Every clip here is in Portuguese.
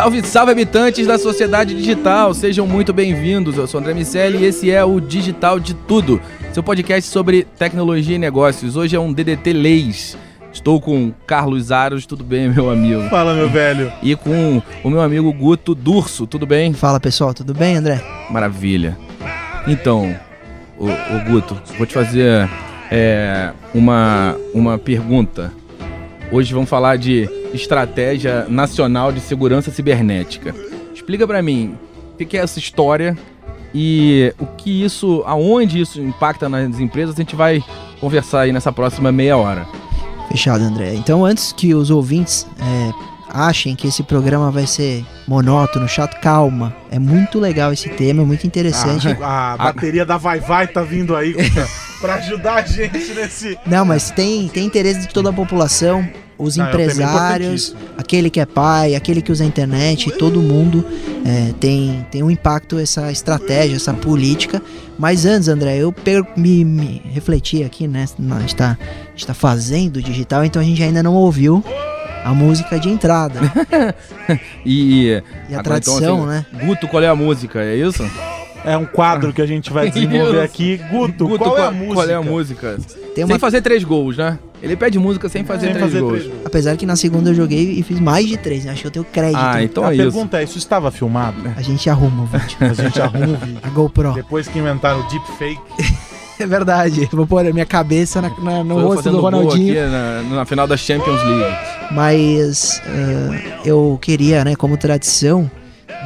Salve, salve habitantes da sociedade digital, sejam muito bem-vindos. Eu sou André Miceli e esse é o Digital de Tudo, seu podcast sobre tecnologia e negócios. Hoje é um DDT Leis. Estou com Carlos Aros, tudo bem, meu amigo? Fala, meu velho. E com o meu amigo Guto Durso, tudo bem? Fala pessoal, tudo bem, André? Maravilha. Então, o, Guto, vou te fazer é, uma, uma pergunta. Hoje vamos falar de Estratégia Nacional de Segurança Cibernética. Explica pra mim o que é essa história e o que isso, aonde isso impacta nas empresas, a gente vai conversar aí nessa próxima meia hora. Fechado, André. Então, antes que os ouvintes é, achem que esse programa vai ser monótono, chato, calma. É muito legal esse tema, é muito interessante. A, a bateria da Vai Vai tá vindo aí pra ajudar a gente nesse. Não, mas tem, tem interesse de toda a população. Os Não, é empresários, aquele que é pai, aquele que usa a internet, todo mundo é, tem, tem um impacto essa estratégia, essa política. Mas antes, André, eu per- me, me refleti aqui, né? A gente, tá, a gente tá fazendo digital, então a gente ainda não ouviu a música de entrada. E, E a agora, tradição, então, assim, né? Guto, qual é a música? É isso? É um quadro que a gente vai desenvolver Isso. aqui. Guto, qual, é a música? Qual é a música? Tem Sem uma, fazer três gols, né? Ele pede música sem fazer Sem três fazer gols. três gols. Apesar que na segunda eu joguei e fiz mais de três, né? Acho que eu tenho crédito. Ah, então a é isso. pergunta é: isso estava filmado? A gente arruma o vídeo. A gente arruma o vídeo. A GoPro. Depois que inventaram o deepfake. É verdade. Vou pôr a minha cabeça na, na- no Foi eu rosto do gol Ronaldinho. aqui na, na final da Champions League. Mas ah, eu queria, né, como tradição,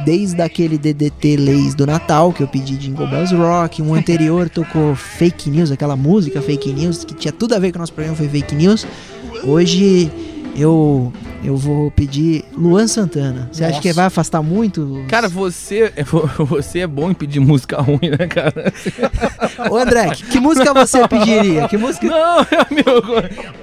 desde aquele DDT Leis do Natal, que eu pedi Jingle Bells Rock, um anterior tocou Fake News, aquela música Fake News, que tinha tudo a ver com o nosso programa, foi Fake News. Hoje eu, eu vou pedir Luan Santana. Você acha Nossa. que vai afastar muito? Cara, você, você é bom em pedir música ruim, né, cara? Ô André, que, que música você pediria? Que música... Não, amigo,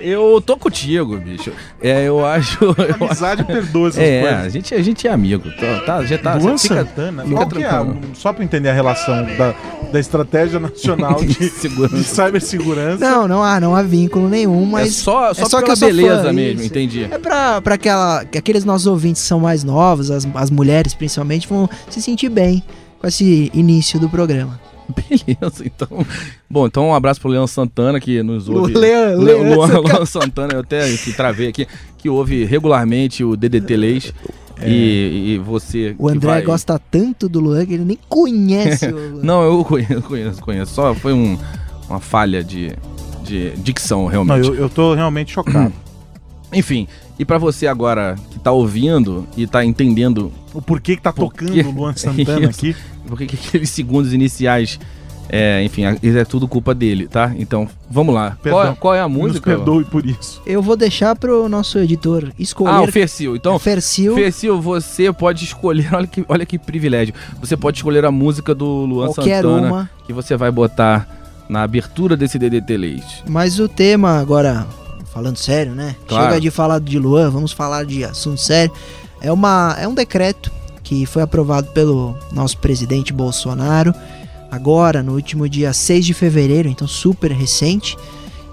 eu tô contigo, bicho. É, eu acho. eu- Amizade perdoa essas é, a coisas. gente, a gente é amigo. Tá, tá, já tá. Luan fica- Santana? fica Qual que é? a- tranquilo. Só pra entender a relação da, da Estratégia Nacional de, Segurança. de Cibersegurança. Não, não há, não há vínculo nenhum, mas... é só, só, é só que pela beleza fã, mesmo, isso. entendi. É pra, pra aquela, que aqueles nossos ouvintes que são mais novos, as, as mulheres principalmente, vão se sentir bem com esse início do programa. Beleza, então. Bom, então um abraço pro Leão Santana que nos ouve. Leão- Le- Leão- Luan, Luan Santana, eu até que travei aqui, que ouve regularmente o DDT Leis. E, e você. O André vai- gosta tanto do Luan que ele nem conhece o Luan. Não, eu conheço, conheço, conheço. Só foi um- uma falha de, de dicção, Não, realmente. eu, eu tô realmente chocado. Enfim, e pra você agora que tá ouvindo e tá entendendo O porquê que tá Por tocando o Luan Santana Isso. aqui. por que que aqueles segundos iniciais. É, enfim, isso é tudo culpa dele, tá? Então, vamos lá. Qual, Perdão. qual é a Nos música? perdoe por isso. Eu vou deixar pro nosso editor Ah, o escolher Fercil. Então, Fercil, Fercil, você pode escolher, olha que, olha que privilégio. Você pode escolher a música do Luan qualquer Santana uma. que você vai botar na abertura desse DDT Leite. Mas o tema agora, falando sério, né? Claro. Chega de falar de Luan, vamos falar de assunto sério. É, uma, é um decreto que foi aprovado pelo nosso presidente Bolsonaro, agora no último dia 6 de fevereiro, então super recente,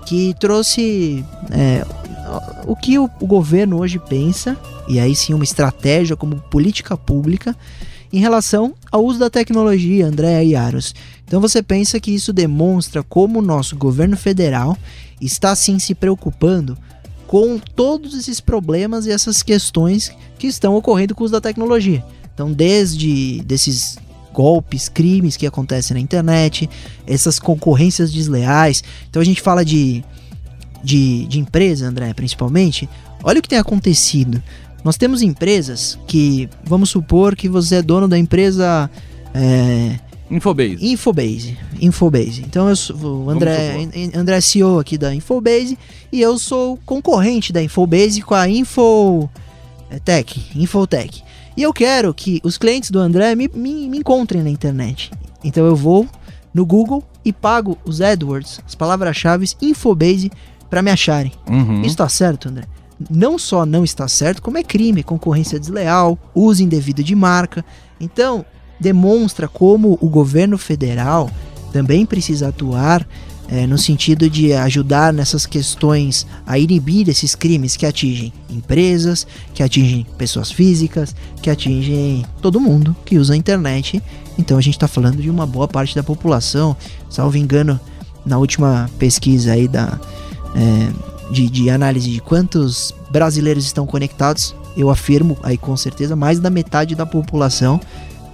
que trouxe é, o que o, o governo hoje pensa, e aí sim uma estratégia como política pública, em relação ao uso da tecnologia, André e Aros. Então você pensa que isso demonstra como o nosso governo federal está sim se preocupando com todos esses problemas e essas questões que estão ocorrendo com o uso da tecnologia. Então, desde desses golpes, crimes que acontecem na internet, essas concorrências desleais. Então a gente fala de, de, de empresa, André, principalmente. Olha o que tem acontecido. Nós temos empresas que, vamos supor que você é dono da empresa é, Infobase. Infobase. Infobase. Então eu sou o André, André é CEO aqui da Infobase e eu sou concorrente da Infobase com a Info é, Tech, Infotech. E eu quero que os clientes do André me, me, me encontrem na internet. Então eu vou no Google e pago os AdWords, as palavras-chave Infobase para me acharem. Uhum. Isso tá certo, André? Não só não está certo, como é crime, concorrência desleal, uso indevido de marca. Então, demonstra como o governo federal também precisa atuar é, no sentido de ajudar nessas questões a inibir esses crimes que atingem empresas, que atingem pessoas físicas, que atingem todo mundo que usa a internet. Então a gente está falando de uma boa parte da população, salvo engano, na última pesquisa aí da, é, de, de análise de quantos brasileiros estão conectados, eu afirmo aí com certeza mais da metade da população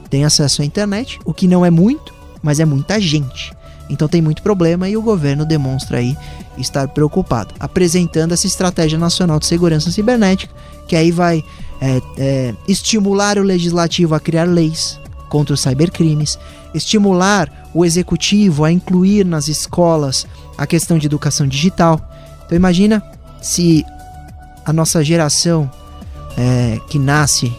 tem acesso à internet, o que não é muito, mas é muita gente. Então tem muito problema e o governo demonstra aí estar preocupado, apresentando essa estratégia nacional de segurança cibernética, que aí vai é, é, estimular o legislativo a criar leis contra os cybercrimes, estimular o executivo a incluir nas escolas a questão de educação digital. Então imagina se a nossa geração é, que nasce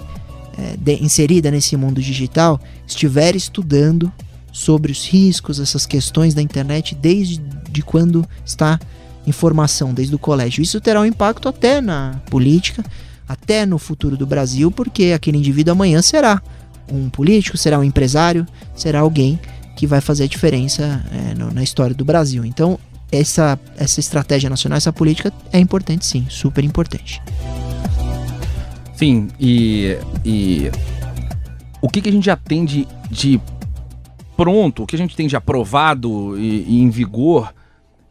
é, de, inserida nesse mundo digital estiver estudando sobre os riscos, essas questões da internet desde de quando está em formação, desde o colégio. Isso terá um impacto até na política, até no futuro do Brasil, porque aquele indivíduo amanhã será um político, será um empresário, será alguém que vai fazer a diferença é, no, na história do Brasil. Então, essa, essa estratégia nacional, essa política é importante sim, super importante. Sim, e, e o que, que a gente já tem de, de pronto, o que a gente tem de aprovado e, e em vigor,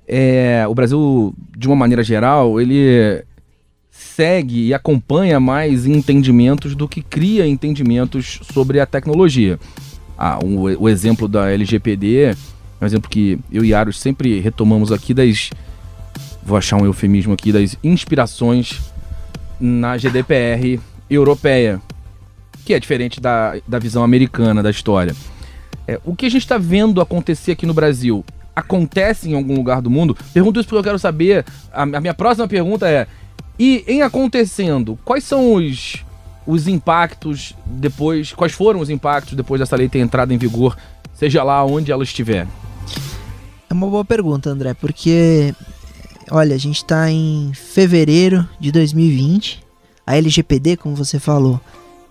é, o Brasil, de uma maneira geral, ele segue e acompanha mais entendimentos do que cria entendimentos sobre a tecnologia. Ah, o, exemplo da LGPD um exemplo que eu e Aros sempre retomamos aqui das. Vou achar um eufemismo aqui, das inspirações na GDPR europeia, que é diferente da, da visão americana da história. É, o que a gente está vendo acontecer aqui no Brasil acontece em algum lugar do mundo? Pergunto isso porque eu quero saber. A, a minha próxima pergunta é: e em acontecendo, quais são os, os impactos depois? Quais foram os impactos depois dessa lei ter entrado em vigor, seja lá onde ela estiver? Uma boa pergunta, André, porque olha, a gente está em fevereiro de 2020. A LGPD, como você falou,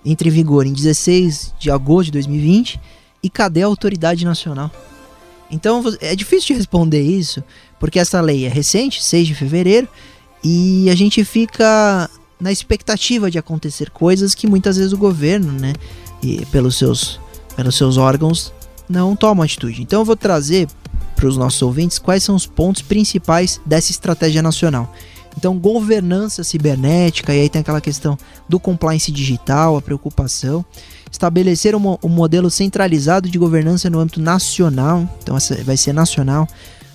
entra em vigor em 16 de agosto de 2020 e cadê a autoridade nacional? Então é difícil de responder isso, porque essa lei é recente, 6 de fevereiro, e a gente fica na expectativa de acontecer coisas que muitas vezes o governo, né, pelos seus, pelos seus órgãos, não toma atitude. Então eu vou trazer para os nossos ouvintes quais são os pontos principais dessa estratégia nacional. Então, governança cibernética, e aí tem aquela questão do compliance digital, a preocupação estabelecer um, um modelo centralizado de governança no âmbito nacional, então vai ser nacional,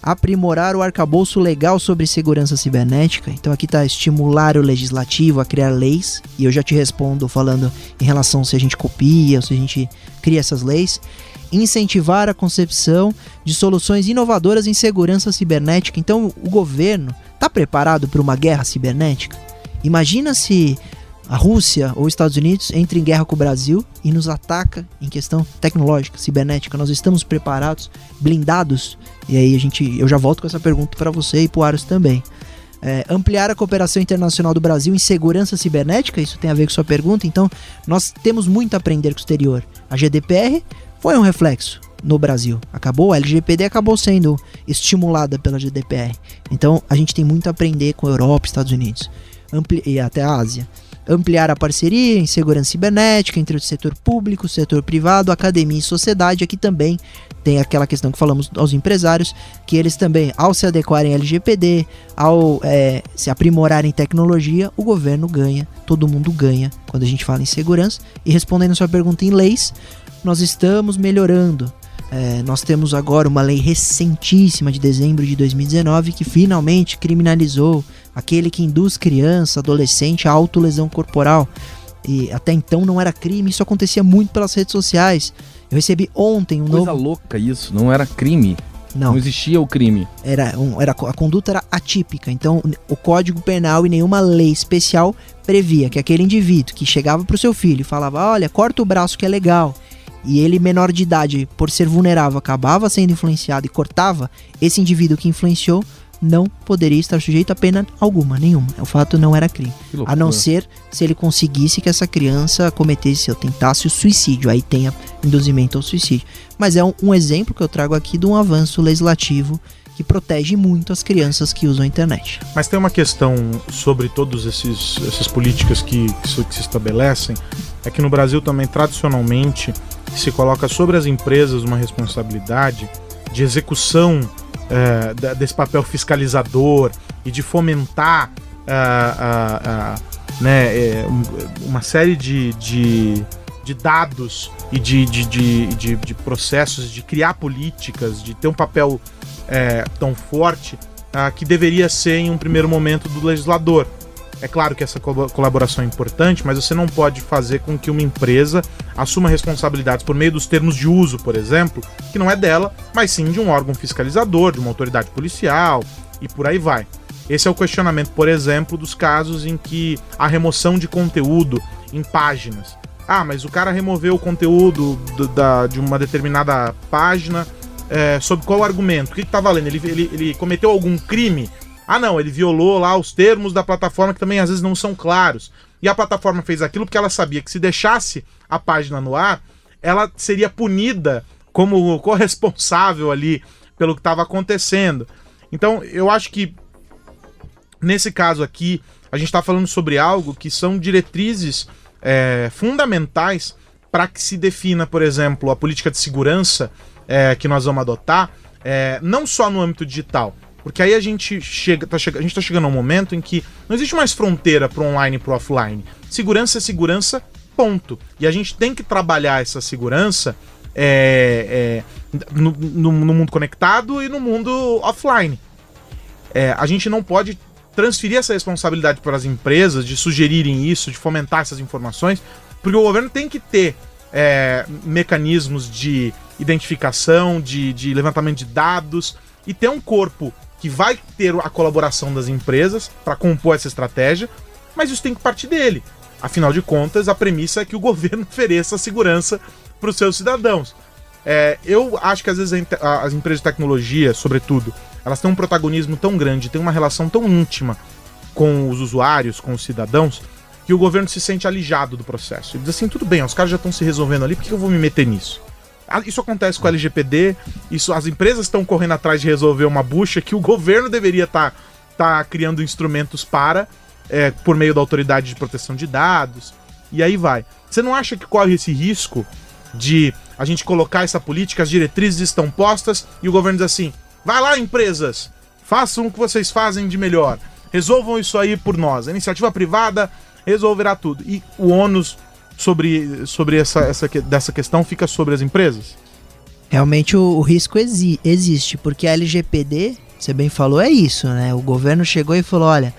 aprimorar o arcabouço legal sobre segurança cibernética. Então aqui está estimular o legislativo a criar leis, e eu já te respondo falando em relação se a gente copia se a gente cria essas leis. Incentivar a concepção de soluções inovadoras em segurança cibernética. Então o governo está preparado para uma guerra cibernética? Imagina se a Rússia ou os Estados Unidos entra em guerra com o Brasil e nos ataca em questão tecnológica, cibernética. Nós estamos preparados, blindados? E aí a gente, eu já volto com essa pergunta para você e para o Aros também. É, ampliar a cooperação internacional do Brasil em segurança cibernética, isso tem a ver com sua pergunta. Então, nós temos muito a aprender com o exterior. A GDPR foi um reflexo no Brasil. Acabou, a LGPD acabou sendo estimulada pela GDPR. Então, a gente tem muito a aprender com a Europa, Estados Unidos Ampli e até a Ásia ampliar a parceria em segurança cibernética entre o setor público, o setor privado, academia e sociedade. Aqui também tem aquela questão que falamos aos empresários, que eles também, ao se adequarem à LGPD, ao é, se aprimorarem tecnologia, o governo ganha, todo mundo ganha quando a gente fala em segurança. E respondendo a sua pergunta em leis, nós estamos melhorando é, nós temos agora uma lei recentíssima de dezembro de 2019 que finalmente criminalizou aquele que induz criança, adolescente à autolesão corporal. E até então não era crime, isso acontecia muito pelas redes sociais. Eu recebi ontem um Coisa novo. louca isso, não era crime. Não. Não existia o crime. Era, um, era a conduta era atípica. Então, o Código Penal e nenhuma lei especial previa que aquele indivíduo que chegava para o seu filho e falava: "Olha, corta o braço que é legal", e ele menor de idade, por ser vulnerável, acabava sendo influenciado e cortava, esse indivíduo que influenciou não poderia estar sujeito a pena alguma, nenhuma. O fato não era crime. A não ser se ele conseguisse que essa criança cometesse ou tentasse o suicídio. Aí tem a induzimento ao suicídio. Mas é um, um exemplo que eu trago aqui de um avanço legislativo que protege muito as crianças que usam a internet. Mas tem uma questão sobre todas essas políticas que, que se- estabelecem, é que no Brasil também, tradicionalmente, se coloca sobre as empresas uma responsabilidade de execução da- desse papel fiscalizador e de fomentar ah, ah, né, eh, um- uma série de, de, de dados e de, de, de processos, de criar políticas, de ter um papel eh, tão forte ah, que deveria ser em um primeiro momento do legislador. É claro que essa colaboração é importante, mas você não pode fazer com que uma empresa assuma responsabilidades por meio dos termos de uso, por exemplo, que não é dela, mas sim de um órgão fiscalizador, de uma autoridade policial e por aí vai. Esse é o questionamento, por exemplo, dos casos em que a remoção de conteúdo em páginas. Ah, mas o cara removeu o conteúdo do- da- de uma determinada página é, sob qual argumento? O que, que tá valendo? Ele, ele, ele cometeu algum crime? Ah, não, ele violou lá os termos da plataforma que também às vezes não são claros. E a plataforma fez aquilo porque ela sabia que se deixasse a página no ar, ela seria punida como corresponsável ali pelo que estava acontecendo. Então, eu acho que nesse caso aqui, a gente está falando sobre algo que são diretrizes é, fundamentais para que se defina, por exemplo, a política de segurança é, que nós vamos adotar, é, não só no âmbito digital. Porque aí a gente chega, tá chega, a gente tá chegando a um momento em que não existe mais fronteira pro online e pro offline. Segurança é segurança, ponto. E a gente tem que trabalhar essa segurança é, é, no, no- no mundo conectado e no mundo offline. É, a gente não pode transferir essa responsabilidade para as empresas de sugerirem isso, de fomentar essas informações, porque o governo tem que ter é, mecanismos de identificação, de, de levantamento de dados e ter um corpo que vai ter a colaboração das empresas para compor essa estratégia, mas isso tem que partir dele. Afinal de contas, a premissa é que o governo ofereça segurança para os seus cidadãos. É, eu acho que às vezes as empresas de tecnologia, sobretudo, elas têm um protagonismo tão grande, têm uma relação tão íntima com os usuários, com os cidadãos, que o governo se sente alijado do processo. Ele diz assim, tudo bem, os caras já estão se resolvendo ali, por que eu vou me meter nisso? Ah, Isso acontece com o LGPD, isso, as empresas estão correndo atrás de resolver uma bucha que o governo deveria estar criando instrumentos para, é, por meio da autoridade de proteção de dados, e aí vai. Você não acha que corre esse risco de a gente colocar essa política, as diretrizes estão postas e o governo diz assim: vai lá, empresas, façam o que vocês fazem de melhor, resolvam isso aí por nós. A iniciativa privada resolverá tudo. E o ônus sobre, sobre essa, essa, dessa questão fica sobre as empresas? Realmente o, o risco exi- existe, porque a LGPD, você bem falou, é isso, né? O governo chegou e falou: olha,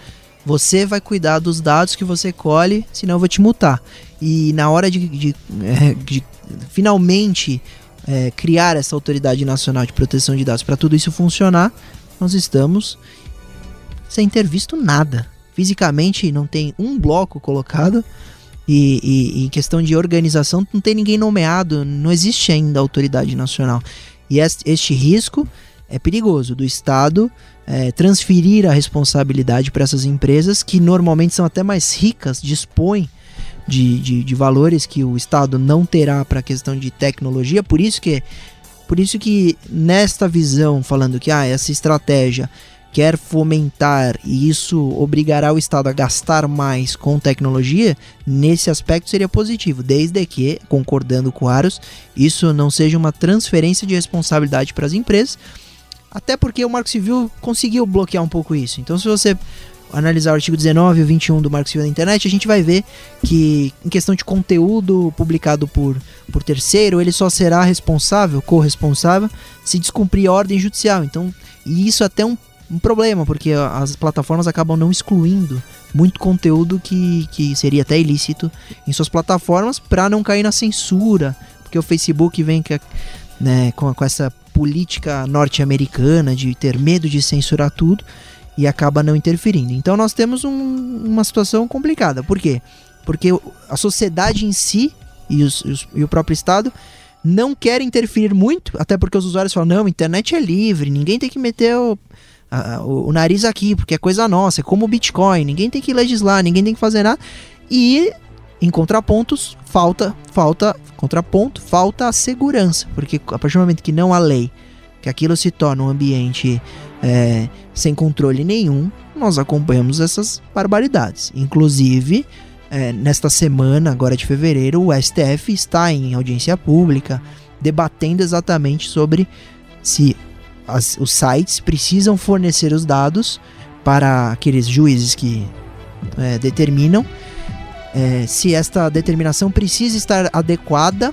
você vai cuidar dos dados que você colhe, senão eu vou te multar. E na hora de, de, eh, de finalmente eh, criar essa autoridade nacional de proteção de dados para tudo isso funcionar, nós estamos sem ter visto nada. Fisicamente não tem um bloco colocado. E, e- em questão de organização, não tem ninguém nomeado, não existe ainda autoridade nacional. E es- este risco é perigoso do Estado eh, transferir a responsabilidade para essas empresas que normalmente são até mais ricas, dispõem de, de, de valores que o Estado não terá para a questão de tecnologia. Por isso que, por isso que nesta visão, falando que ah, essa estratégia quer fomentar e isso obrigará o Estado a gastar mais com tecnologia, nesse aspecto seria positivo, desde que, concordando com o Aros, isso não seja uma transferência de responsabilidade para as empresas, até porque o Marco Civil conseguiu bloquear um pouco isso. Então, se você analisar o artigo 19 e o 21 do Marco Civil da Internet, a gente vai ver que, em questão de conteúdo publicado por, por terceiro, ele só será responsável, corresponsável, se descumprir ordem judicial. Então, e isso até um um problema, porque as plataformas acabam não excluindo muito conteúdo que, que seria até ilícito em suas plataformas para não cair na censura, porque o Facebook vem com, a- né, com, com essa política norte-americana de ter medo de censurar tudo e acaba não interferindo. Então nós temos um- uma situação complicada. Por quê? Porque a sociedade em si e, os- os- e o próprio Estado não quer interferir muito, até porque os usuários falam: não, a internet é livre, ninguém tem que meter o, a- o, o nariz aqui, porque é coisa nossa, é como o Bitcoin, ninguém tem que legislar, ninguém tem que fazer nada. E em contrapontos, falta, falta, contraponto, falta a segurança, porque a partir do momento que não há lei, que aquilo se torna um ambiente é, sem controle nenhum, nós acompanhamos essas barbaridades. Inclusive, é, nesta semana, agora de fevereiro, o STF está em audiência pública debatendo exatamente sobre se as- os sites precisam fornecer os dados para aqueles juízes que é, determinam é, se esta determinação precisa estar adequada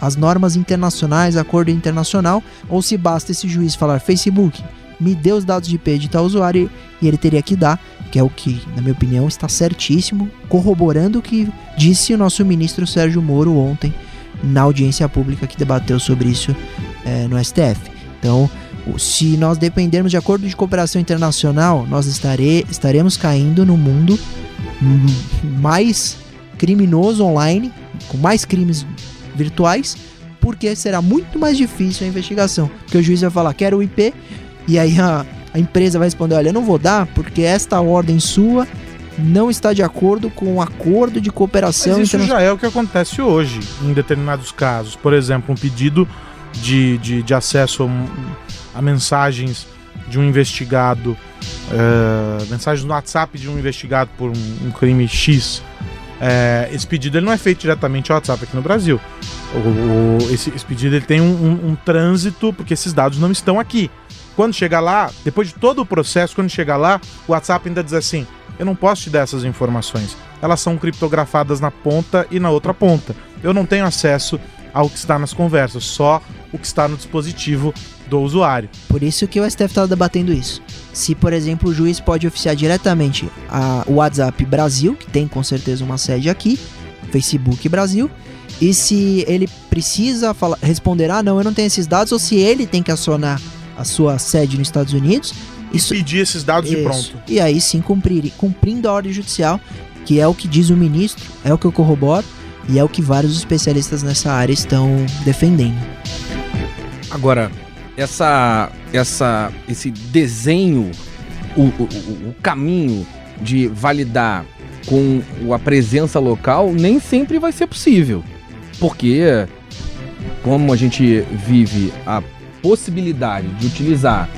às normas internacionais, acordo internacional, ou se basta esse juiz falar Facebook, me dê os dados de IP de tal usuário e ele teria que dar, que é o que, na minha opinião, está certíssimo, corroborando o que disse o nosso ministro Sérgio Moro ontem na audiência pública que debateu sobre isso é, no STF. Então, se nós dependermos de acordo de cooperação internacional, nós estare, estaremos caindo no mundo mais criminoso online, com mais crimes virtuais, porque será muito mais difícil a investigação. Porque o juiz vai falar, quero o IP, e aí a, a empresa vai responder, olha, eu não vou dar, porque esta ordem sua não está de acordo com o acordo de cooperação Mas isso já é o que acontece hoje, em determinados casos. Por exemplo, um pedido de, de, de acesso a, mensagens de um investigado, eh, mensagens no WhatsApp de um investigado por um, um crime X. Eh, esse pedido ele não é feito diretamente ao WhatsApp aqui no Brasil. O- o- esse, esse pedido ele tem um, um- um trânsito, porque esses dados não estão aqui. Quando chegar lá, depois de todo o processo, quando chegar lá, o WhatsApp ainda diz assim: eu não posso te dar essas informações. Elas são criptografadas na ponta e na outra ponta. Eu não tenho acesso ao que está nas conversas, só o que está no dispositivo do usuário. Por isso que o STF está debatendo isso. Se, por exemplo, o juiz pode oficiar diretamente a, o WhatsApp Brasil, que tem com certeza uma sede aqui, Facebook Brasil, e se ele precisa falar, responder, ah, não, eu não tenho esses dados, ou se ele tem que acionar a sua sede nos Estados Unidos, isso, Pedir esses dados de isso. pronto. E aí sim cumprir, cumprindo a ordem judicial, que é o que diz o ministro, é o que eu corroboro, e é o que vários especialistas nessa área estão defendendo. Agora, essa, essa, esse desenho, o, o, o- caminho de validar com a presença local nem sempre vai ser possível. Porque, como a gente vive a possibilidade de utilizar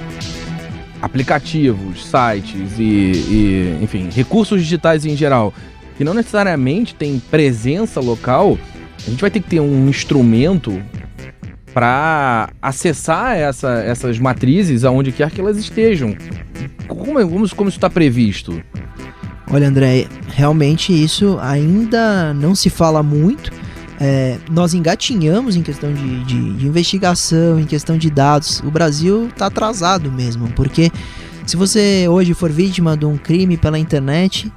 aplicativos, sites e, e, enfim, recursos digitais em geral, que não necessariamente tem presença local, a gente vai ter que ter um instrumento para acessar essa- essas matrizes aonde quer que elas estejam. Como, como, como isso está previsto? Olha, André, realmente isso ainda não se fala muito. É, nós engatinhamos em questão de, de- de investigação, em questão de dados. O Brasil está atrasado mesmo, porque se você hoje for vítima de um crime pela internet,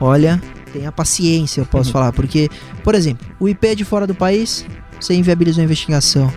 olha, tenha paciência, eu posso falar. Porque, por exemplo, o IP é de fora do país, você inviabilizou a investigação.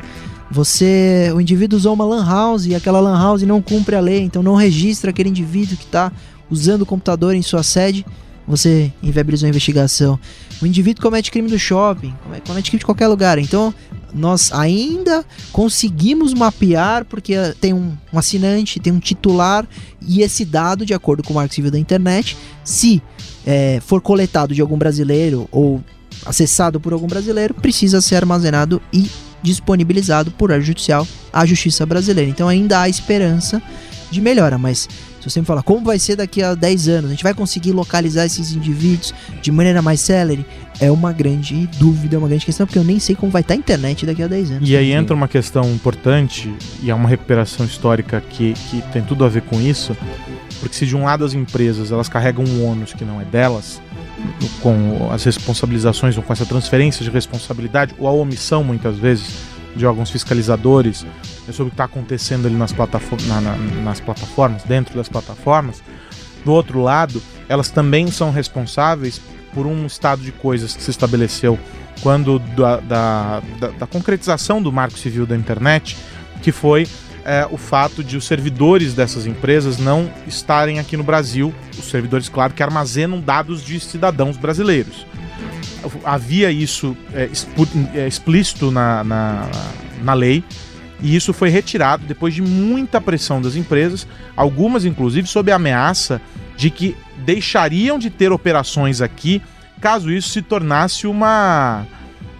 Você, o indivíduo usou uma lan house e aquela lan house não cumpre a lei, então não registra aquele indivíduo que está usando o computador em sua sede, você inviabilizou a investigação. O indivíduo comete crime do shopping, come- comete crime de qualquer lugar. Então, nós ainda conseguimos mapear, porque tem um, um assinante, tem um titular, e esse dado, de acordo com o Marco Civil da Internet, se eh, for coletado de algum brasileiro ou acessado por algum brasileiro, precisa ser armazenado e disponibilizado por ordem judicial à justiça brasileira. Então ainda há esperança de melhora, mas se você me falar como vai ser daqui a 10 anos, a gente vai conseguir localizar esses indivíduos de maneira mais célere, é uma grande dúvida, é uma grande questão, porque eu nem sei como vai estar a internet daqui a 10 anos. E aí entra uma questão importante, e é uma recuperação histórica que, que tem tudo a ver com isso, porque se de um lado as empresas elas carregam um ônus que não é delas, com as responsabilizações ou com essa transferência de responsabilidade, ou a omissão muitas vezes de órgãos fiscalizadores é sobre o que está acontecendo ali nas, platafo- na- na- nas plataformas, dentro das plataformas. Do outro lado, elas também são responsáveis por um estado de coisas que se estabeleceu quando da, da, da- da concretização do marco civil da internet, que foi é, o fato de os servidores dessas empresas não estarem aqui no Brasil, os servidores, claro, que armazenam dados de cidadãos brasileiros. havia isso é, é, explícito na, na, na lei. E isso foi retirado depois de muita pressão das empresas, algumas inclusive sob a ameaça de que deixariam de ter operações aqui caso isso se tornasse uma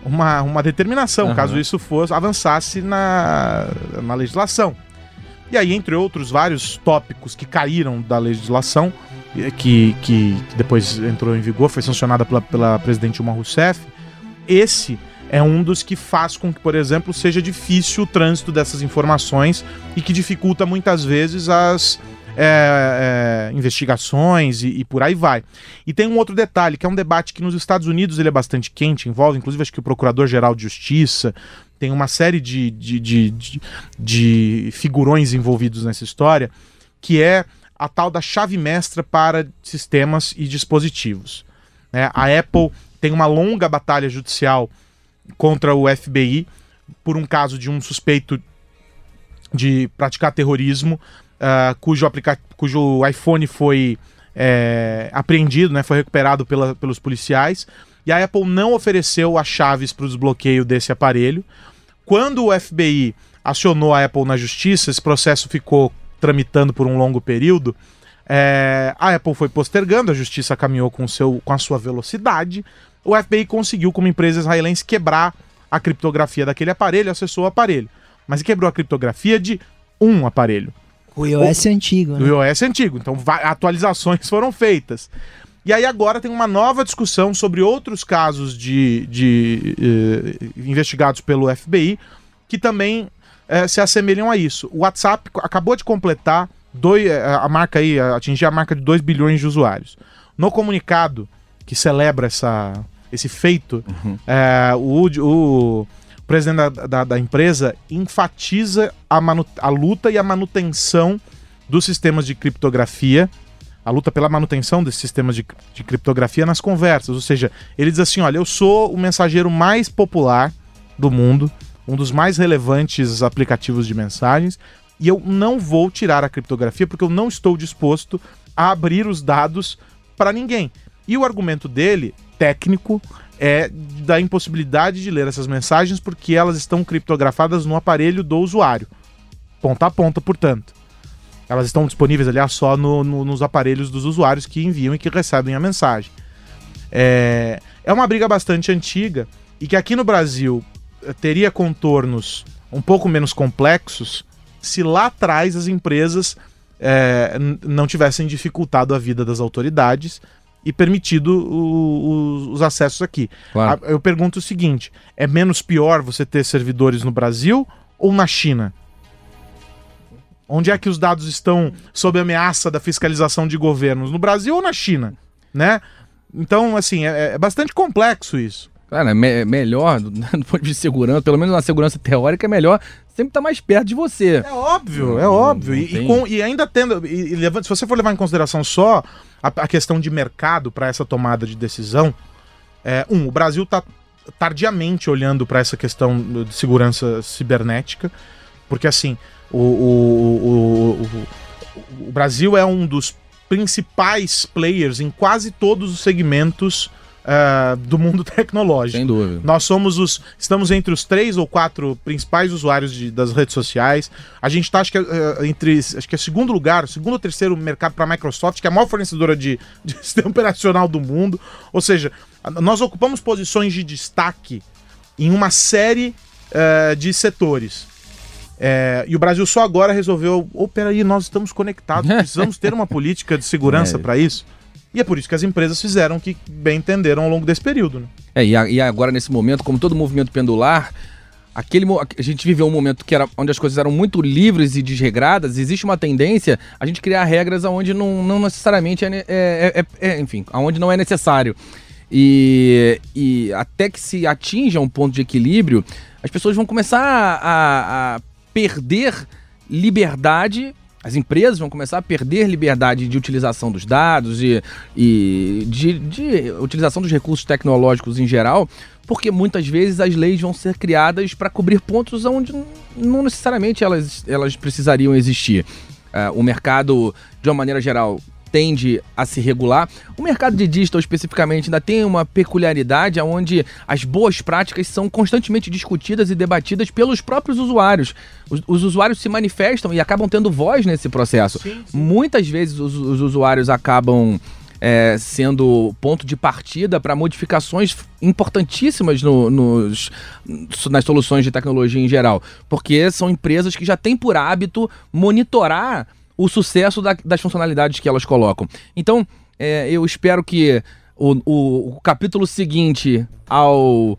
uma, uma determinação, Aham. caso isso fosse avançasse na, na legislação. E aí, entre outros vários tópicos que caíram da legislação, eh, que, que, que depois entrou em vigor, foi sancionada pela, pela presidente Dilma Rousseff, esse é um dos que faz com que, por exemplo, seja difícil o trânsito dessas informações e que dificulta muitas vezes as é, é, investigações e, e por aí vai. E tem um outro detalhe, que é um debate que nos Estados Unidos ele é bastante quente, envolve inclusive acho que o Procurador-Geral de Justiça, tem uma série de, de, de, de, de figurões envolvidos nessa história, que é a tal da chave mestra para sistemas e dispositivos. né? A Apple tem uma longa batalha judicial contra o FBI por um caso de um suspeito de praticar terrorismo, ah, cujo, cujo iPhone foi é, apreendido, né, foi recuperado pela- pelos policiais, e a Apple não ofereceu as chaves para o desbloqueio desse aparelho. Quando o FBI acionou a Apple na justiça, esse processo ficou tramitando por um longo período. é, a Apple foi postergando, a justiça caminhou com, seu, com a sua velocidade. O FBI conseguiu, como empresa israelense, quebrar a criptografia daquele aparelho, acessou o aparelho. Mas quebrou a criptografia de um aparelho. O iOS é antigo, né? O iOS é antigo, então atualizações foram feitas. E aí agora tem uma nova discussão sobre outros casos de, de, eh, investigados pelo FBI que também eh, se assemelham a isso. O WhatsApp acabou de completar dois, eh, a marca aí, atingir a marca de 2 bilhões de usuários. No comunicado que celebra essa, esse feito, eh, o, o presidente da, da- da empresa enfatiza a, a luta e a manutenção dos sistemas de criptografia, a luta pela manutenção desses sistemas de, de criptografia nas conversas. Ou seja, ele diz assim: olha, eu sou o mensageiro mais popular do mundo, um dos mais relevantes aplicativos de mensagens, e eu não vou tirar a criptografia porque eu não estou disposto a abrir os dados para ninguém. E o argumento dele, técnico, é da impossibilidade de ler essas mensagens porque elas estão criptografadas no aparelho do usuário. Ponta a ponta, portanto. Elas estão disponíveis, aliás, só no- no- nos aparelhos dos usuários que enviam e que recebem a mensagem. É, é uma briga bastante antiga e que aqui no Brasil eh, teria contornos um pouco menos complexos se lá atrás as empresas n- não tivessem dificultado a vida das autoridades e permitido o- o- os acessos aqui. Claro. Eu pergunto o seguinte: é menos pior você ter servidores no Brasil ou na China? Onde é que os dados estão sob ameaça da fiscalização de governos? No Brasil ou na China? Né? Então, assim, é, é bastante complexo isso. Cara, é me- melhor, do, do ponto de vista de segurança, pelo menos na segurança teórica, é melhor sempre estar mais perto de você. É óbvio, é óbvio. E, e com- e ainda tendo. E, se você for levar em consideração só a, a questão de mercado para essa tomada de decisão, é, um, o Brasil está tardiamente olhando para essa questão de segurança cibernética, porque assim, o, o, o- o Brasil é um dos principais players em quase todos os segmentos ah, do mundo tecnológico. Sem dúvida. Nós somos os. Estamos entre os três ou quatro principais usuários de- das redes sociais. A gente está, acho que, é, entre. Acho que é segundo lugar, segundo ou terceiro mercado para a Microsoft, que é a maior fornecedora de, de sistema operacional do mundo. Ou seja, nós ocupamos posições de destaque em uma série eh, de setores. É, e o Brasil só agora resolveu. Oh, peraí, nós estamos conectados, precisamos ter uma política de segurança É. para isso. E é por isso que as empresas fizeram o que bem entenderam ao longo desse período. Né? É, e, a- e agora nesse momento, como todo movimento pendular, aquele a gente viveu um momento que era onde as coisas eram muito livres e desregradas, existe uma tendência a gente criar regras onde não, não necessariamente é, é- é- é- enfim, aonde não é necessário. E, e até que se atinja um ponto de equilíbrio, as pessoas vão começar a, a perder liberdade. As empresas vão começar a perder liberdade de utilização dos dados e, e de, de utilização dos recursos tecnológicos em geral, porque muitas vezes as leis vão ser criadas para cobrir pontos onde não necessariamente elas, elas precisariam existir. Ah, o mercado, de uma maneira geral, tende a se regular. O mercado de digital especificamente ainda tem uma peculiaridade onde as boas práticas são constantemente discutidas e debatidas pelos próprios usuários. Os, os usuários se manifestam e acabam tendo voz nesse processo. Muitas vezes os, os usuários acabam é, sendo ponto de partida para modificações importantíssimas no- nos, nas soluções de tecnologia em geral, porque são empresas que já têm por hábito monitorar o sucesso da- das funcionalidades que elas colocam. Então, é, eu espero que o, o- o capítulo seguinte ao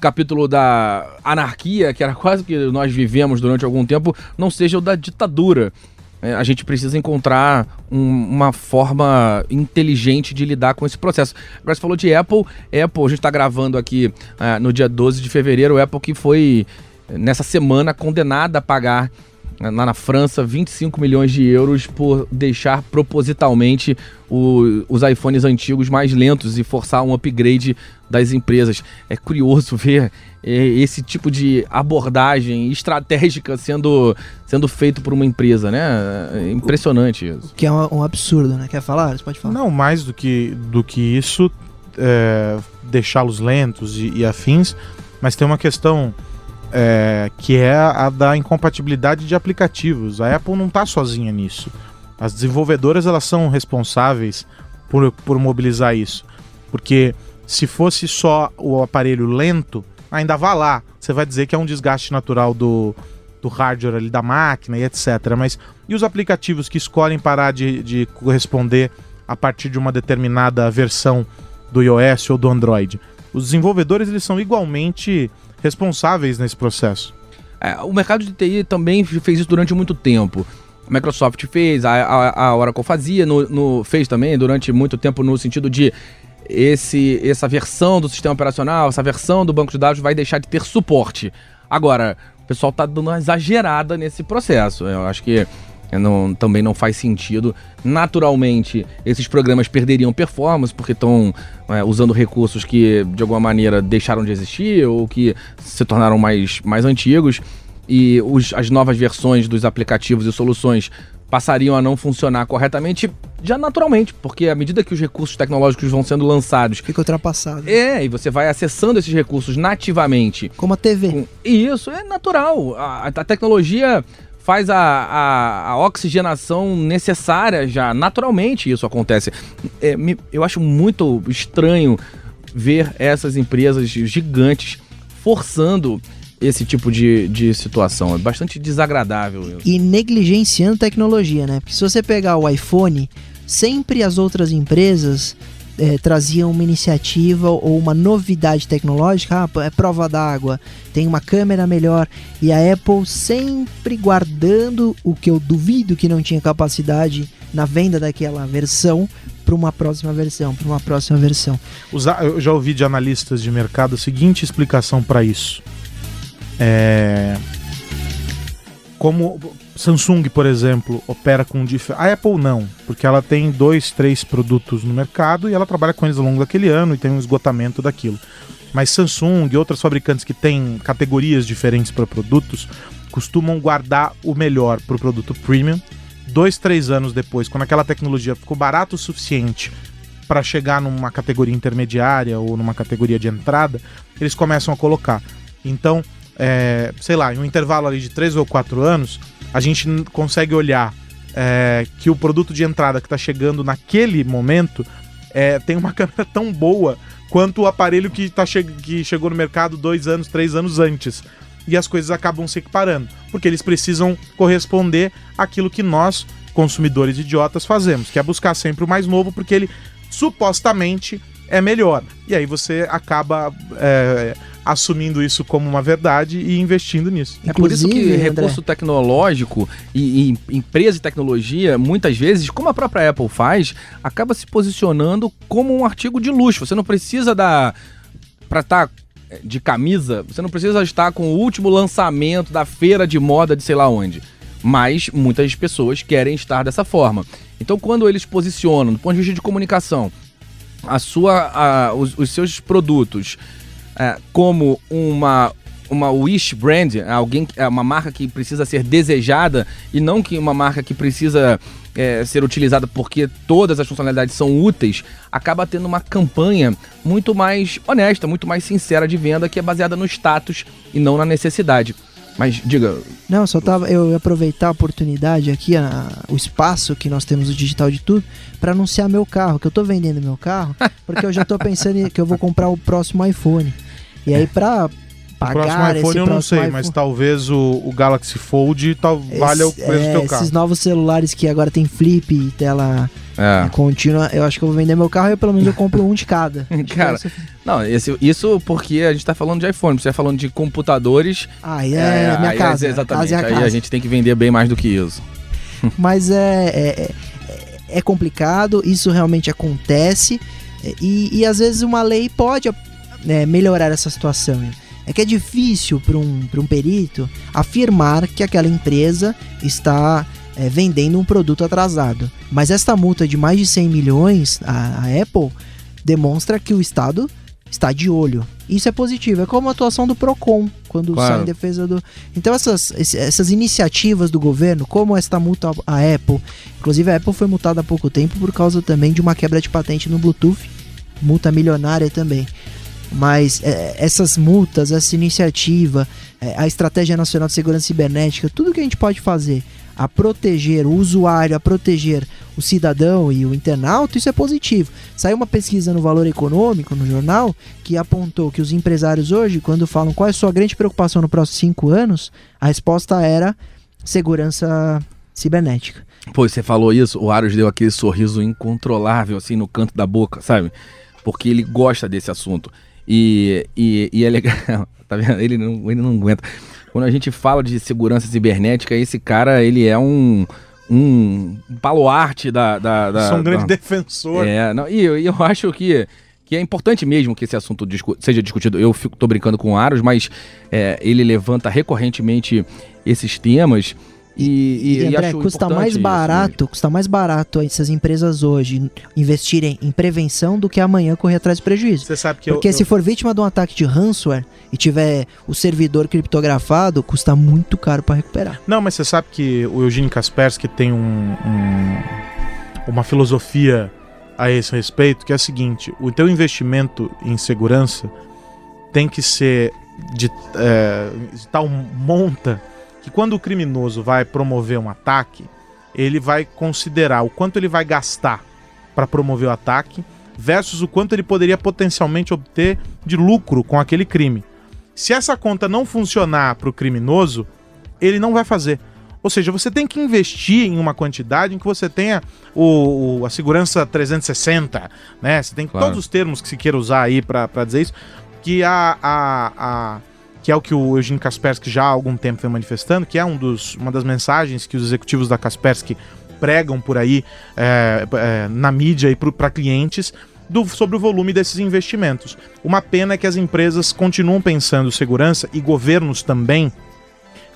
capítulo da anarquia, que era quase que nós vivemos durante algum tempo, não seja o da ditadura. É, a gente precisa encontrar um- uma forma inteligente de lidar com esse processo. Agora você falou de Apple. Apple, a gente está gravando aqui ah, no dia 12 de fevereiro. Apple que foi, nessa semana, condenada a pagar lá na França 25 milhões de euros por deixar propositalmente o- os iPhones antigos mais lentos e forçar um upgrade das empresas. É curioso ver eh, esse tipo de abordagem estratégica sendo, sendo feito por uma empresa, né? É impressionante isso. Que é um, um absurdo, né? Quer falar? Você pode falar. Não, mais do que, do que isso, é, deixá-los lentos e, e afins, mas tem uma questão é, que é a da incompatibilidade de aplicativos. A Apple não está sozinha nisso. As desenvolvedoras elas são responsáveis por, por mobilizar isso. Porque se fosse só o aparelho lento, ainda vá lá. Você vai dizer que é um desgaste natural do, do hardware ali da máquina e etc. Mas e os aplicativos que escolhem parar de, de corresponder a partir de uma determinada versão do iOS ou do Android? Os desenvolvedores eles são igualmente responsáveis nesse processo. É, o mercado de TI também fez isso durante muito tempo. A Microsoft fez, a, a, a Oracle fazia, no, no- fez também durante muito tempo no sentido de esse, essa versão do sistema operacional, essa versão do banco de dados vai deixar de ter suporte. Agora, o pessoal tá dando uma exagerada nesse processo. Eu acho que não- também não faz sentido. Naturalmente, esses programas perderiam performance porque estão é, usando recursos que de alguma maneira deixaram de existir ou que se tornaram mais, mais antigos. E os- as novas versões dos aplicativos e soluções passariam a não funcionar corretamente já naturalmente, porque à medida que os recursos tecnológicos vão sendo lançados, Fica ultrapassado. é, e você vai acessando esses recursos nativamente Como a TV. com- E isso é natural. A, a tecnologia faz a, a, a oxigenação necessária já. Naturalmente isso acontece. É, me- eu acho muito estranho ver essas empresas gigantes forçando esse tipo de, de situação. É bastante desagradável isso. E negligenciando tecnologia, né? Porque se você pegar o iPhone, sempre as outras empresas eh, traziam uma iniciativa ou uma novidade tecnológica, ah, é prova d'água, tem uma câmera melhor, e a Apple sempre guardando o que eu duvido que não tinha capacidade na venda daquela versão para uma próxima versão, para uma próxima versão. Eu já ouvi de analistas de mercado a seguinte explicação para isso. É... Como Samsung, por exemplo, opera com dif... A Apple não, porque ela tem dois, três produtos no mercado e ela trabalha com eles ao longo daquele ano e tem um esgotamento daquilo. Mas Samsung e outras fabricantes que têm categorias diferentes para produtos costumam guardar o melhor para o produto premium. Dois, três anos depois, quando aquela tecnologia ficou barato o suficiente para chegar numa categoria intermediária ou numa categoria de entrada, eles começam a colocar. Então, é, sei lá, em um intervalo ali de 3 ou 4 anos, a gente consegue olhar é, que o produto de entrada que está chegando naquele momento é, tem uma câmera tão boa quanto o aparelho que, tá che que chegou no mercado dois anos, três anos antes. E as coisas acabam se equiparando, porque eles precisam corresponder àquilo que nós, consumidores idiotas, fazemos, que é buscar sempre o mais novo, porque ele supostamente é melhor. E aí você acaba é, assumindo isso como uma verdade e investindo nisso. É por isso que Inclusive, André- recurso tecnológico e, e empresa de tecnologia, muitas vezes, como a própria Apple faz, acaba se posicionando como um artigo de luxo. Você não precisa da. Pra estar de camisa, você não precisa estar com o último lançamento da feira de moda de sei lá onde. Mas muitas pessoas querem estar dessa forma. Então, quando eles posicionam, do ponto de vista de comunicação, a sua, a- os, os seus produtos é, como uma, uma wish brand, alguém, é uma marca que precisa ser desejada e não que uma marca que precisa é, ser utilizada porque todas as funcionalidades são úteis, acaba tendo uma campanha muito mais honesta, muito mais sincera de venda que é baseada no status e não na necessidade. Mas diga. Não, só tava. Eu ia aproveitar a oportunidade aqui, a, o espaço que nós temos o digital de tudo, para anunciar meu carro, que eu tô vendendo meu carro, porque eu já tô pensando que eu vou comprar o próximo iPhone. E aí, pra O pagar próximo iPhone esse eu não sei, iPhone, mas talvez o, o Galaxy Fold tal, valha o esse- preço do é, teu carro. Esses novos celulares que agora tem flip e tela É. contínua, eu acho que eu vou vender meu carro e pelo menos eu compro um de cada. Cara, Não, esse- isso porque a gente tá falando de iPhone, você tá falando de computadores. Ah, é, minha aí, casa. Exatamente. casa é a Aí casa. a gente tem que vender bem mais do que isso. Mas é, é, é- é complicado, isso realmente acontece. é, E, e às vezes uma lei pode né, melhorar essa situação. É que é difícil para um, pra um perito afirmar que aquela empresa está é, vendendo um produto atrasado. Mas esta multa de mais de 100 milhões, a, a Apple, demonstra que o Estado está de olho. Isso é positivo. É como a atuação do PROCON, quando Claro. sai em defesa do. Então, essas, essas iniciativas do governo, como esta multa à Apple, inclusive a Apple foi multada há pouco tempo por causa também de uma quebra de patente no Bluetooth, multa milionária também. Mas é, essas multas, essa iniciativa, é, a Estratégia Nacional de Segurança Cibernética, tudo que a gente pode fazer a proteger o usuário, a proteger o cidadão e o internauta, isso é positivo. Saiu uma pesquisa no Valor Econômico, no jornal, que apontou que os empresários hoje, quando falam qual é a sua grande preocupação nos próximos cinco anos, a resposta era segurança cibernética. Pô, você falou isso, o Aros deu aquele sorriso incontrolável, assim, no canto da boca, sabe? Porque ele gosta desse assunto. E, e, e é legal, tá vendo? Ele não, ele não aguenta. Quando a gente fala de segurança cibernética, esse cara, ele é um, um baluarte da... da, da Sou um grande da- defensor. É, não, e eu, eu acho que, que é importante mesmo que esse assunto discu- seja discutido. Eu fico, tô brincando com o Aros, mas é, ele levanta recorrentemente esses temas e, e, E, e André, acho custa mais isso barato, custa mais barato essas empresas hoje investirem em prevenção do que amanhã correr atrás de prejuízo. Você sabe que eu- Porque eu, se for vítima de um ataque de ransomware e tiver o servidor criptografado, custa muito caro para recuperar. Não, mas você sabe que o Eugene Kaspersky tem um, um- uma filosofia a esse respeito, que é a seguinte: o teu investimento em segurança tem que ser de, é, de tal monta que quando o criminoso vai promover um ataque, ele vai considerar o quanto ele vai gastar para promover o ataque versus o quanto ele poderia potencialmente obter de lucro com aquele crime. Se essa conta não funcionar para o criminoso, ele não vai fazer. Ou seja, você tem que investir em uma quantidade em que você tenha o, o- a segurança 360, né? Você tem Claro. todos os termos que se queira usar aí para dizer isso, que a, a, a- que é o que o Eugene Kaspersky já há algum tempo vem manifestando, que é um dos, uma das mensagens que os executivos da Kaspersky pregam por aí é, é, na mídia e para clientes do- sobre o volume desses investimentos. Uma pena é que as empresas continuam pensando segurança e governos também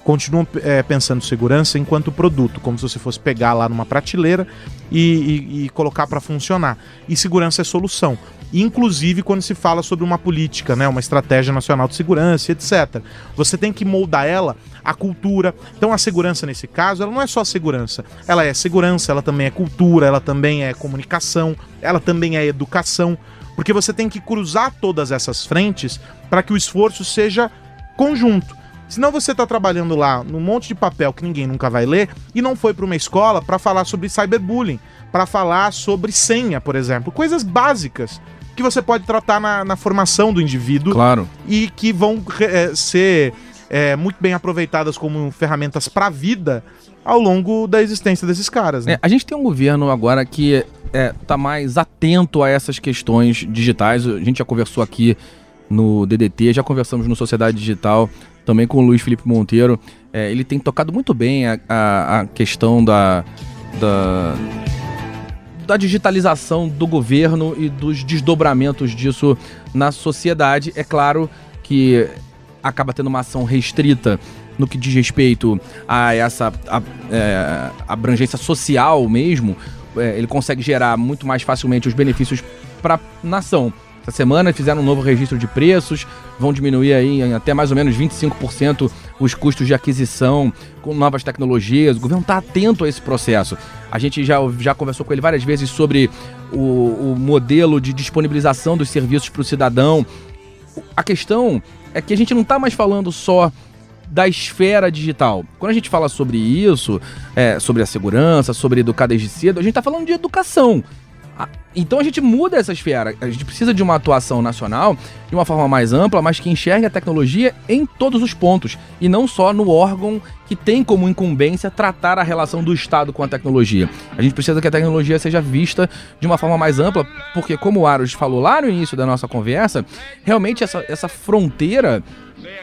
continuam é, pensando segurança enquanto produto, como se você fosse pegar lá numa prateleira e, e- e colocar para funcionar. E segurança é solução. Inclusive quando se fala sobre uma política, né, uma estratégia nacional de segurança, etc. Você tem que moldar ela à cultura. Então a segurança nesse caso, ela não é só segurança. Ela é segurança, ela também é cultura, ela também é comunicação, ela também é educação, porque você tem que cruzar todas essas frentes para que o esforço seja conjunto. Senão você está trabalhando lá num monte de papel que ninguém nunca vai ler e não foi para uma escola para falar sobre cyberbullying, para falar sobre senha, por exemplo, coisas básicas que você pode tratar na, na formação do indivíduo Claro. e que vão eh, ser eh, muito bem aproveitadas como ferramentas para a vida ao longo da existência desses caras. Né? É, a gente tem um governo agora que é, tá mais atento a essas questões digitais. A gente já conversou aqui no DDT, já conversamos no Sociedade Digital, também com o Luiz Felipe Monteiro. É, ele tem tocado muito bem a, a, a questão da, da, da digitalização do governo e dos desdobramentos disso na sociedade. É claro que acaba tendo uma ação restrita no que diz respeito a essa a- é, abrangência social mesmo, é, ele consegue gerar muito mais facilmente os benefícios para a nação. Essa semana fizeram um novo registro de preços, vão diminuir aí em até mais ou menos 25% os custos de aquisição com novas tecnologias. O governo está atento a esse processo. A gente já, já conversou com ele várias vezes sobre o, o modelo de disponibilização dos serviços para o cidadão. A questão é que a gente não está mais falando só da esfera digital. Quando a gente fala sobre isso, é, sobre a segurança, sobre educar desde cedo, a gente está falando de educação. Então a gente muda essa esfera. A gente precisa de uma atuação nacional de uma forma mais ampla, mas que enxergue a tecnologia em todos os pontos e não só no órgão que tem como incumbência tratar a relação do Estado com a tecnologia. A gente precisa que a tecnologia seja vista de uma forma mais ampla, porque como o Aros falou lá no início da nossa conversa, realmente essa, essa fronteira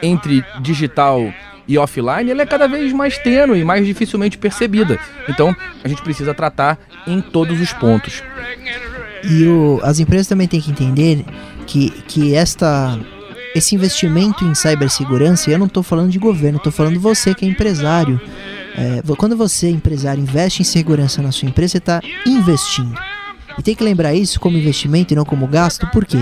entre digital e offline, ela é cada vez mais tênue e mais dificilmente percebida. Então, a gente precisa tratar em todos os pontos. E o, as empresas também têm que entender que, que esta, esse investimento em cibersegurança, eu não estou falando de governo, estou falando você que é empresário. É, quando você, empresário, investe em segurança na sua empresa, você está investindo. E tem que lembrar isso como investimento e não como gasto, por quê?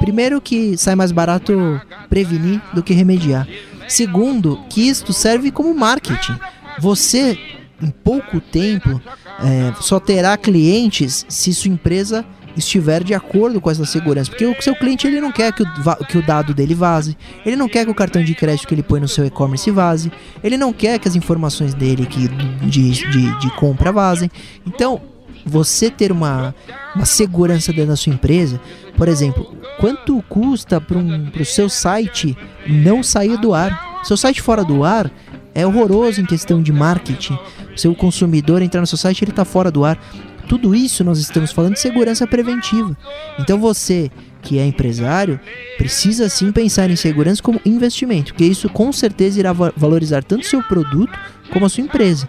Primeiro que sai mais barato prevenir do que remediar. Segundo, que isto serve como marketing. Você, em pouco tempo, é, só terá clientes se sua empresa estiver de acordo com essa segurança. Porque o seu cliente ele não quer que o, que o dado dele vaze, ele não quer que o cartão de crédito que ele põe no seu e-commerce vaze, ele não quer que as informações dele que, de, de, de compra vazem. Então, você ter uma, uma segurança dentro da sua empresa, por exemplo, quanto custa para um, o seu site não sair do ar? Seu site fora do ar é horroroso em questão de marketing. Seu consumidor entrar no seu site ele está fora do ar. Tudo isso nós estamos falando de segurança preventiva. Então você que é empresário precisa sim pensar em segurança como investimento, porque isso com certeza irá valorizar tanto seu produto como a sua empresa.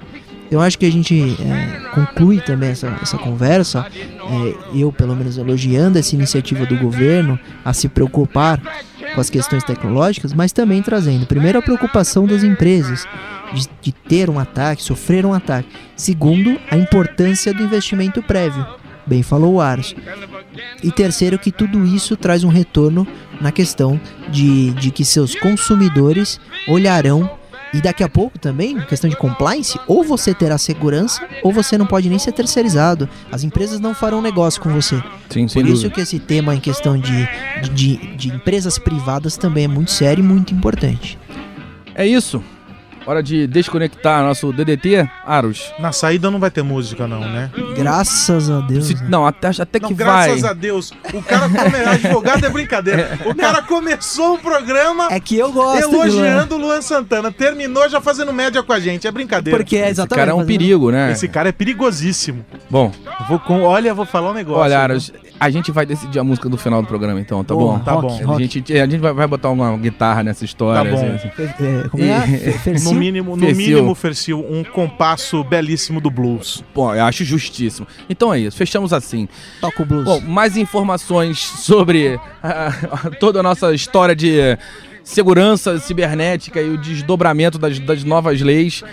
Eu acho que a gente é, conclui também essa, essa conversa, é, eu pelo menos elogiando essa iniciativa do governo a se preocupar com as questões tecnológicas, mas também trazendo, primeiro, a preocupação das empresas de, de ter um ataque, sofrer um ataque. Segundo, a importância do investimento prévio. Bem falou o Aros. E terceiro, que tudo isso traz um retorno na questão de, de que seus consumidores olharão e daqui a pouco também, questão de compliance, ou você terá segurança, ou você não pode nem ser terceirizado. As empresas não farão negócio com você. Sim, Por isso que esse tema em questão de, de, de empresas privadas também é muito sério e muito importante. É isso. Hora de desconectar nosso DDT, Aros. Na saída não vai ter música, não, né? Graças a Deus. Se, né? Não, até, até não, que graças vai. Graças a Deus. O cara come... advogado é brincadeira. O cara começou o programa. É que eu gosto. Elogiando o Luan Santana. Terminou já fazendo média com a gente. É brincadeira. Porque é exatamente. Esse cara é um perigo, né? Esse cara é perigosíssimo. Bom. Vou com... Olha, vou falar um negócio. Olha, Aros, a gente vai decidir a música do final do programa, então, tá bom? bom? Tá bom. A gente, a gente vai, vai botar uma guitarra nessa história. Tá bom. Assim, assim. É, como é? no mínimo, no mínimo, Fercil, um compasso belíssimo do blues. Bom, eu acho justíssimo. Então é isso, fechamos assim. Toca o blues. Bom, mais informações sobre uh, toda a nossa história de segurança cibernética e o desdobramento das, das novas leis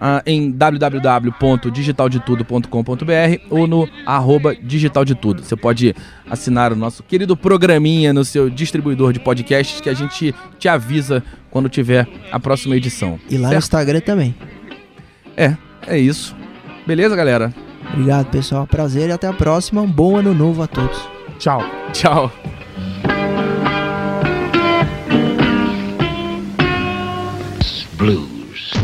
uh, em www.digitaldetudo.com.br ou no arroba digitaldetudo. Você pode assinar o nosso querido programinha no seu distribuidor de podcasts que a gente te avisa quando tiver a próxima edição. E lá certo? no Instagram também. É, é isso. Beleza, galera? Obrigado, pessoal. Prazer e até a próxima. Um bom ano novo a todos. Tchau. Tchau. Blues.